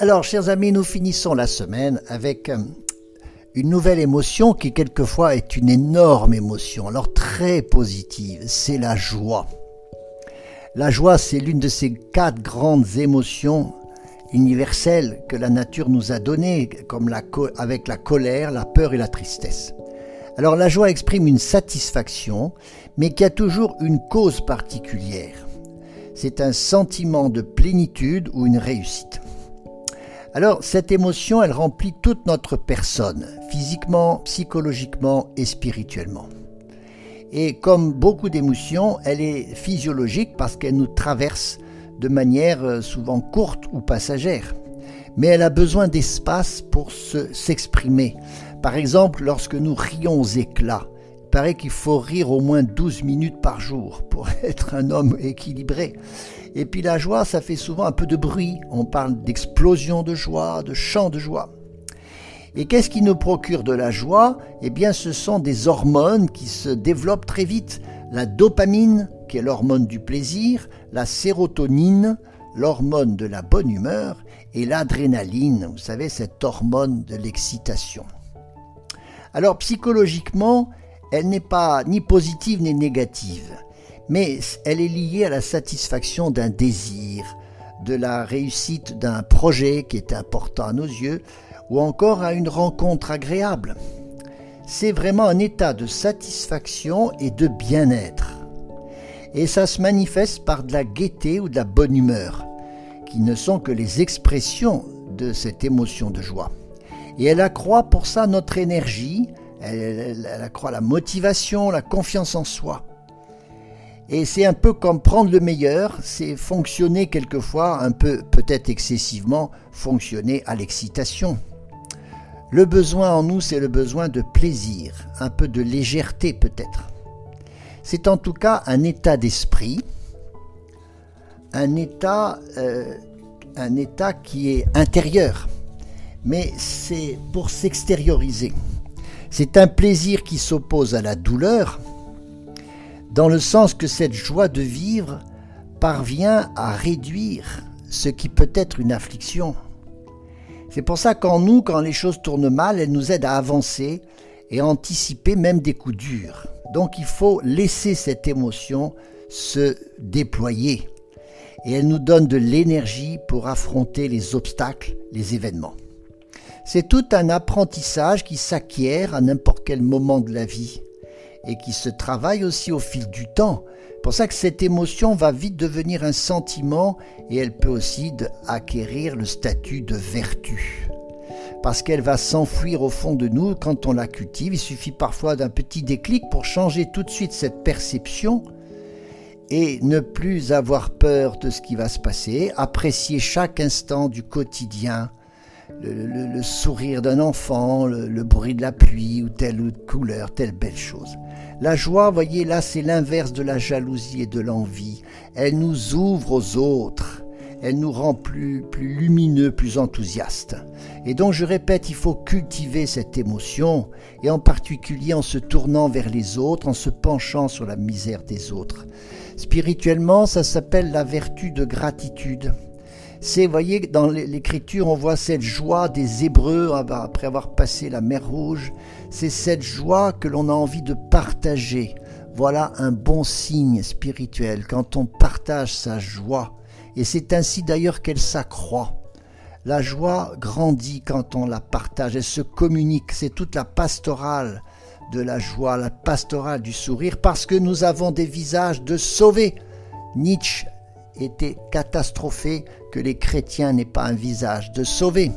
Alors, chers amis, nous finissons la semaine avec euh, une nouvelle émotion qui quelquefois est une énorme émotion, alors très positive, c'est la joie. La joie, c'est l'une de ces quatre grandes émotions universelles que la nature nous a données, comme avec la colère, la peur et la tristesse. Alors la joie exprime une satisfaction, mais qui a toujours une cause particulière. C'est un sentiment de plénitude ou une réussite. Alors cette émotion, elle remplit toute notre personne, physiquement, psychologiquement et spirituellement. Et comme beaucoup d'émotions, elle est physiologique parce qu'elle nous traverse de manière euh, souvent courte ou passagère. Mais elle a besoin d'espace pour s'exprimer. Par exemple, lorsque nous rions aux éclats, qu'il faut rire au moins 12 minutes par jour pour être un homme équilibré. Et puis la joie, ça fait souvent un peu de bruit. On parle d'explosion de joie, de chant de joie. Et qu'est-ce qui nous procure de la joie? Eh bien, ce sont des hormones qui se développent très vite. La dopamine, qui est l'hormone du plaisir, la sérotonine, l'hormone de la bonne humeur, et l'adrénaline, vous savez, cette hormone de l'excitation. Alors psychologiquement, elle n'est pas ni positive ni négative, mais elle est liée à la satisfaction d'un désir, de la réussite d'un projet qui est important à nos yeux, ou encore à une rencontre agréable. C'est vraiment un état de satisfaction et de bien-être. Et ça se manifeste par de la gaieté ou de la bonne humeur, qui ne sont que les expressions de cette émotion de joie. Et elle accroît pour ça notre énergie, elle, accroît la motivation, la confiance en soi. Et c'est un peu comme prendre le meilleur, c'est fonctionner quelquefois un peu, peut-être excessivement, fonctionner à l'excitation. Le besoin en nous, c'est le besoin de plaisir, un peu de légèreté peut-être. C'est en tout cas un état d'esprit, un état, euh, un état qui est intérieur mais c'est pour s'extérioriser. C'est un plaisir qui s'oppose à la douleur, dans le sens que cette joie de vivre parvient à réduire ce qui peut être une affliction. C'est pour ça qu'en nous, quand les choses tournent mal, elle nous aide à avancer et à anticiper même des coups durs. Donc il faut laisser cette émotion se déployer. Et elle nous donne de l'énergie pour affronter les obstacles, les événements. C'est tout un apprentissage qui s'acquiert à n'importe quel moment de la vie et qui se travaille aussi au fil du temps. C'est pour ça que cette émotion va vite devenir un sentiment et elle peut aussi acquérir le statut de vertu. Parce qu'elle va s'enfuir au fond de nous quand on la cultive. Il suffit parfois d'un petit déclic pour changer tout de suite cette perception et ne plus avoir peur de ce qui va se passer, apprécier chaque instant du quotidien le, sourire d'un enfant, le, bruit de la pluie ou telle couleur, telle belle chose. La joie, voyez, là, c'est l'inverse de la jalousie et de l'envie. Elle nous ouvre aux autres. Elle nous rend plus, plus lumineux, plus enthousiastes. Et donc, je répète, il faut cultiver cette émotion, et en particulier en se tournant vers les autres, en se penchant sur la misère des autres. Spirituellement, ça s'appelle la vertu de gratitude. C'est, voyez, dans l'écriture, on voit cette joie des Hébreux après avoir passé la mer Rouge. C'est cette joie que l'on a envie de partager. Voilà un bon signe spirituel quand on partage sa joie. Et c'est ainsi d'ailleurs qu'elle s'accroît. La joie grandit quand on la partage, elle se communique. C'est toute la pastorale de la joie, la pastorale du sourire, parce que nous avons des visages de sauvés. Nietzsche était catastrophé que les chrétiens n'aient pas un visage de sauvé.